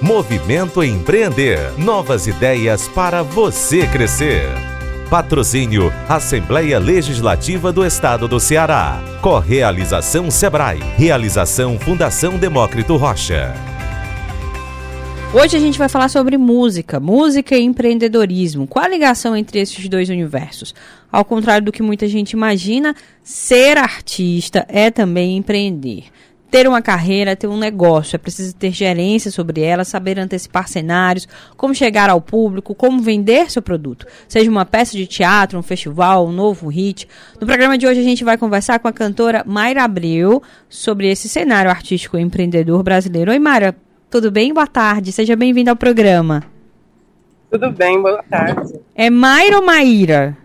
Movimento Empreender. Novas ideias para você crescer. Patrocínio Assembleia Legislativa do Estado do Ceará. Correalização Sebrae. Realização Fundação Demócrito Rocha. Hoje a gente vai falar sobre música, música e empreendedorismo. Qual a ligação entre esses dois universos? Ao contrário do que muita gente imagina, ser artista é também empreender ter uma carreira, ter um negócio, é preciso ter gerência sobre ela, saber antecipar cenários, como chegar ao público, como vender seu produto, seja uma peça de teatro, um festival, um novo hit. No programa de hoje a gente vai conversar com a cantora Mayra Abreu sobre esse cenário artístico empreendedor brasileiro. Oi, Mayra, tudo bem? Boa tarde, seja bem-vinda ao programa. Tudo bem, boa tarde. É Mayra ou Maíra?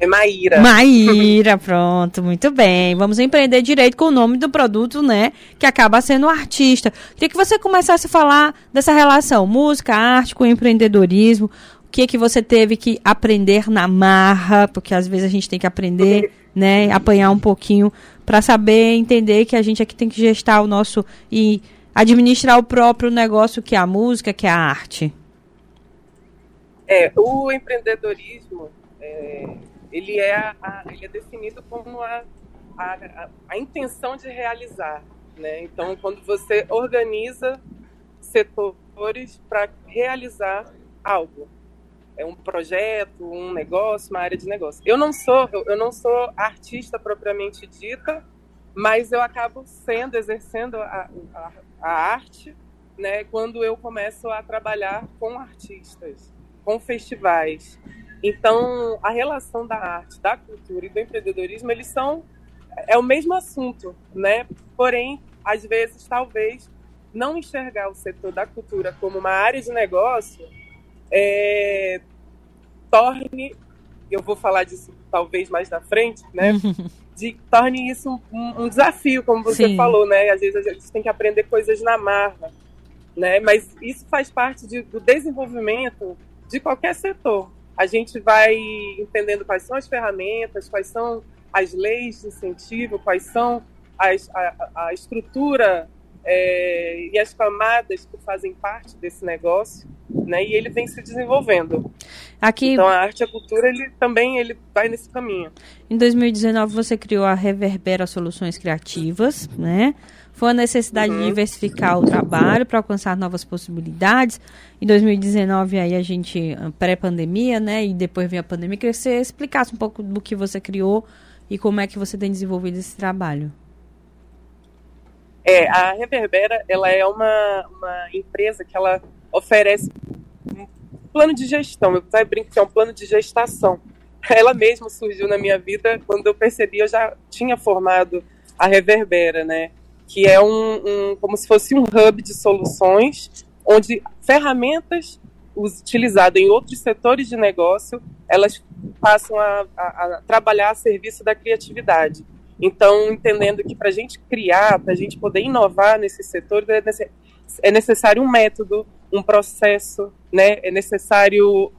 É Maíra. Maíra, pronto, muito bem. Vamos empreender direito com o nome do produto, né? Que acaba sendo o artista. Queria que você começasse a falar dessa relação música, arte com empreendedorismo. O que que você teve que aprender na marra? Porque às vezes a gente tem que aprender, né? Apanhar um pouquinho para saber entender que a gente aqui tem que gestar o nosso e administrar o próprio negócio que é a música, que é a arte. É, o empreendedorismo é, ele é, a, ele é definido como a, a, a, intenção de realizar. Né? Então, quando você organiza setores para realizar algo, é um projeto, um negócio, uma área de negócio. Eu não sou, eu, não sou artista propriamente dita, mas eu acabo sendo, exercendo a, a, a arte, né? Quando eu começo a trabalhar com artistas, com festivais, então, a relação da arte, da cultura e do empreendedorismo, eles são é o mesmo assunto, né? Porém, às vezes, talvez não enxergar o setor da cultura como uma área de negócio é, torne, eu vou falar disso talvez mais na frente, né? De, torne isso um, um desafio, como você Sim. falou, né? Às vezes a gente tem que aprender coisas na marra, né? Mas isso faz parte de, do desenvolvimento de qualquer setor. A gente vai entendendo quais são as ferramentas, quais são as leis de incentivo, quais são as, a, a estrutura é, e as camadas que fazem parte desse negócio, né? E ele vem se desenvolvendo. Aqui, então a arte e a cultura ele também ele vai nesse caminho. Em 2019 você criou a Reverbera Soluções Criativas, né? Foi a necessidade uhum. de diversificar o trabalho para alcançar novas possibilidades. Em 2019, aí a gente, ah, pré-pandemia, né? E depois veio a pandemia, queria que você explicasse um pouco do que você criou e como é que você tem desenvolvido esse trabalho. É, a Reverbera, ela é uma, uma empresa que ela oferece plano de gestão. Eu até brinco que é um plano de gestação. Ela mesma surgiu na minha vida quando eu percebi, eu já tinha formado a Reverbera, né? que é um, um, como se fosse um hub de soluções, onde ferramentas utilizadas em outros setores de negócio, elas passam a, a, a trabalhar a serviço da criatividade. Então, entendendo que para a gente criar, para a gente poder inovar nesse setor, é, é necessário um método, um processo, né? é necessário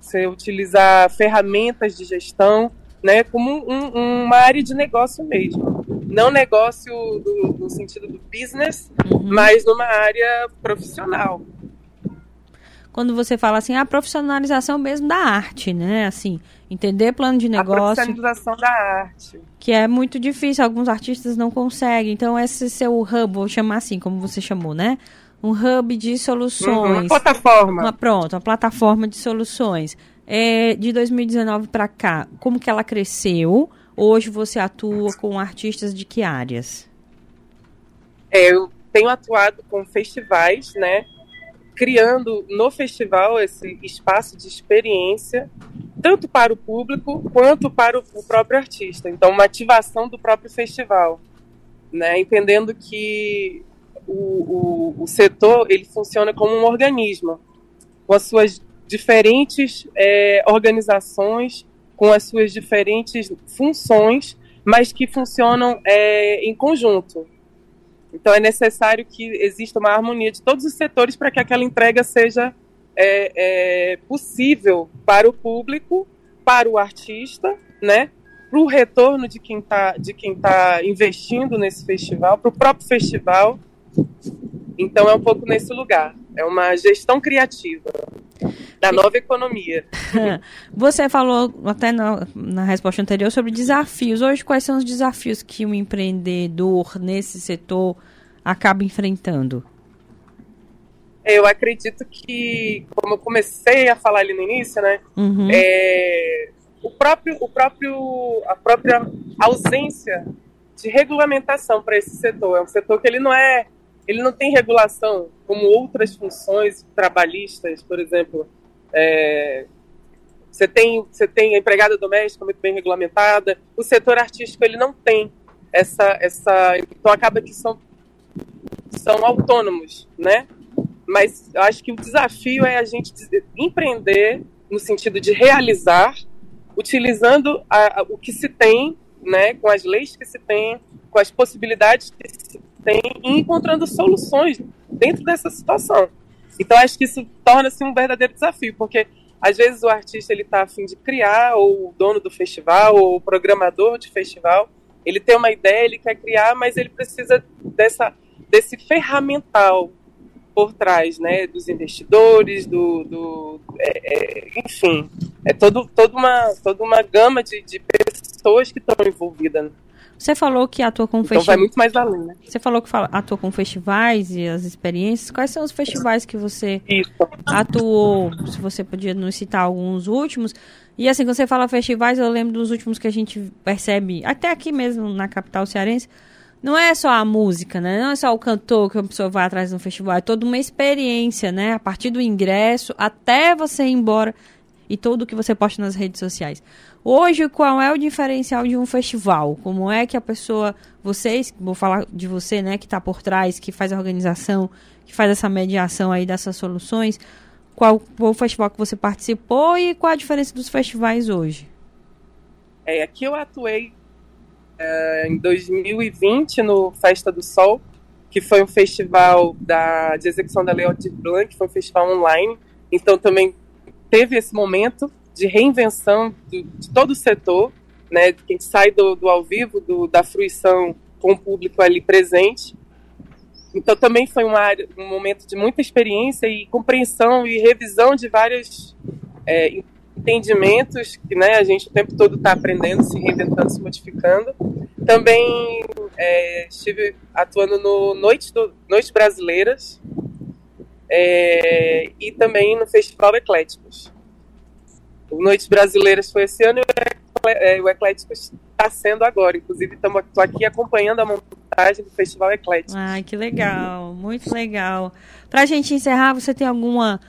você utilizar ferramentas de gestão, né? como um, uma área de negócio mesmo não negócio do, no sentido do business, uhum. mas numa área profissional. Quando você fala assim, a profissionalização mesmo da arte, né? Assim, entender plano de negócio. A profissionalização da arte. Que é muito difícil, alguns artistas não conseguem. Então, esse seu hub, vou chamar assim, como você chamou, né? Um hub de soluções. Uhum, uma plataforma. Uma, pronto, uma plataforma de soluções. É, de 2019 para cá, como que ela cresceu? Hoje você atua com artistas de que áreas? É, eu tenho atuado com festivais, né? Criando no festival esse espaço de experiência, tanto para o público quanto para o próprio artista. Então, uma ativação do próprio festival, né? Entendendo que o, o, o setor ele funciona como um organismo, com as suas diferentes é, organizações com as suas diferentes funções, mas que funcionam é, em conjunto. Então é necessário que exista uma harmonia de todos os setores para que aquela entrega seja é, é, possível para o público, para o artista, né? para o retorno de quem está de quem tá investindo nesse festival, para o próprio festival Então é um pouco nesse lugar. É uma gestão criativa da nova economia. Você falou até na, na, resposta anterior sobre desafios. Hoje, quais são os desafios que um empreendedor nesse setor acaba enfrentando? Eu acredito que, como eu comecei a falar ali no início, né, uhum. é, o próprio, o próprio, a própria ausência de regulamentação para esse setor. É um setor que ele não é, ele não tem regulação como outras funções trabalhistas, por exemplo. É, você tem, você tem a empregada doméstica muito bem regulamentada. O setor artístico ele não tem essa, essa, então acaba que são são autônomos, né? Mas eu acho que o desafio é a gente empreender no sentido de realizar, utilizando a, a, o que se tem né, com as leis que se tem, com as possibilidades que se tem e encontrando soluções dentro dessa situação. Então acho que isso torna-se um verdadeiro desafio, porque às vezes o artista ele está a fim de criar, ou o dono do festival, ou o programador de festival, ele tem uma ideia, ele quer criar, mas ele precisa dessa, desse ferramental por trás, né, dos investidores, do, do é, é, enfim, é todo, toda uma toda uma gama de, de pessoas que estão envolvidas. Você falou que atua com então festivais. vai muito mais além, né? Você falou que atua com festivais e as experiências. Quais são os festivais que você Isso. atuou? Se você podia nos citar alguns últimos. E assim, quando você fala festivais, eu lembro dos últimos que a gente percebe, até aqui mesmo na capital cearense, não é só a música, né? Não é só o cantor que a pessoa vai atrás no festival, é toda uma experiência, né? A partir do ingresso até você ir embora e tudo que você posta nas redes sociais. Hoje, qual é o diferencial de um festival? Como é que a pessoa, vocês, vou falar de você, né, que está por trás, que faz a organização, que faz essa mediação aí dessas soluções, qual o festival que você participou e qual a diferença dos festivais hoje? É, aqui eu atuei é, em 2020 no Festa do Sol, que foi um festival da, de execução da Lei Aldir Blanc, foi um festival online. Então também teve esse momento de reinvenção do, de todo o setor, né, que a gente sai do, do ao vivo, do, da fruição com o público ali presente. Então também foi uma área, um momento de muita experiência e compreensão e revisão de vários é, entendimentos que né, a gente o tempo todo está aprendendo, se reinventando, se modificando. Também é, estive atuando no Noite, do, Noites Brasileiras é, e também no Festival Ecléticos. O Noites Brasileiras foi esse ano e o Ecléticos está sendo agora. Inclusive, estou aqui acompanhando a montagem do Festival Ecléticos. Ai, que legal, muito legal. Para a gente encerrar, você tem alguma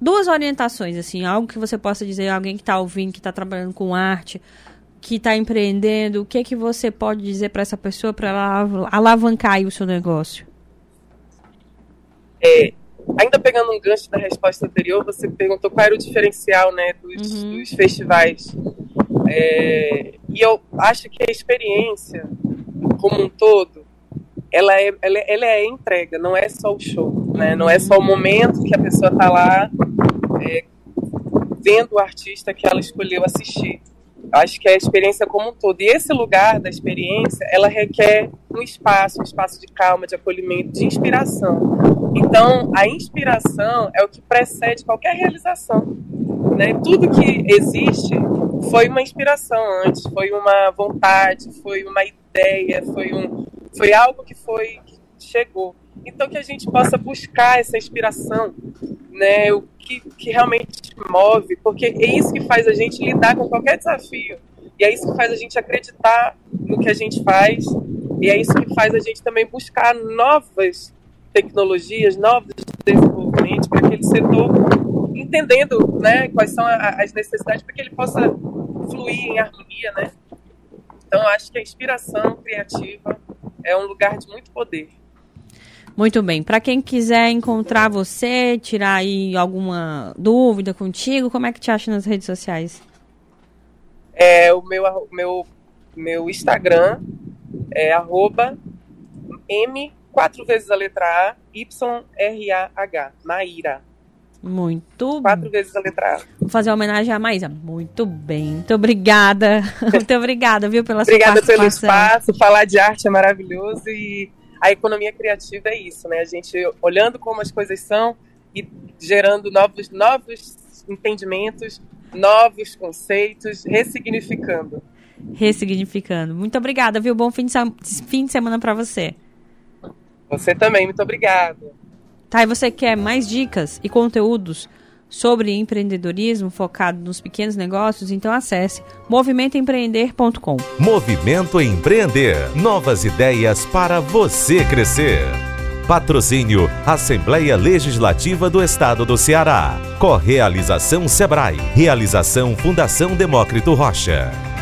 duas orientações, assim, algo que você possa dizer, alguém que está ouvindo, que está trabalhando com arte, que está empreendendo, o que que você pode dizer para essa pessoa para ela alavancar o seu negócio? É, ainda pegando um gancho da resposta anterior, você perguntou qual era o diferencial, né, dos, uhum. dos festivais. É, e eu acho que a experiência como um todo, ela é, ela, é, ela é entrega, não é só o show, né? Não é só o momento que a pessoa está lá é, vendo o artista que ela escolheu assistir. Acho que é a experiência como um todo. E esse lugar da experiência, ela requer um espaço, um espaço de calma, de acolhimento, de inspiração. Então, a inspiração é o que precede qualquer realização. Né? Tudo que existe foi uma inspiração antes, foi uma vontade, foi uma ideia, foi, um, foi algo que foi que chegou. Então, que a gente possa buscar essa inspiração, né? O que, que realmente move, porque é isso que faz a gente lidar com qualquer desafio. E é isso que faz a gente acreditar no que a gente faz. E é isso que faz a gente também buscar novas tecnologias, novos desenvolvimentos para aquele setor, entendendo né, quais são as necessidades para que ele possa fluir em harmonia. Né? Então, acho que a inspiração criativa é um lugar de muito poder. Muito bem. Para quem quiser encontrar você, tirar aí alguma dúvida contigo, como é que te acha nas redes sociais? É, o meu, meu, meu Instagram é arroba M, quatro vezes a letra A, Y-R-A-H, Maíra. Muito Quatro vezes a letra A. Vou fazer uma homenagem à Maísa. Muito bem. Muito obrigada. Muito obrigada, viu, pela obrigada sua participação. Obrigada pelo espaço. Falar de arte é maravilhoso e a economia criativa é isso, né? A gente olhando como as coisas são e gerando novos, novos entendimentos, novos conceitos, ressignificando. Ressignificando. Muito obrigada, viu? Bom fim de, fim de semana para você. Você também, muito obrigada. Tá, e você quer mais dicas e conteúdos sobre empreendedorismo focado nos pequenos negócios? Então acesse movimentoempreender.com. Movimento Empreender. Novas ideias para você crescer. Patrocínio Assembleia Legislativa do Estado do Ceará. Correalização Sebrae. Realização Fundação Demócrito Rocha.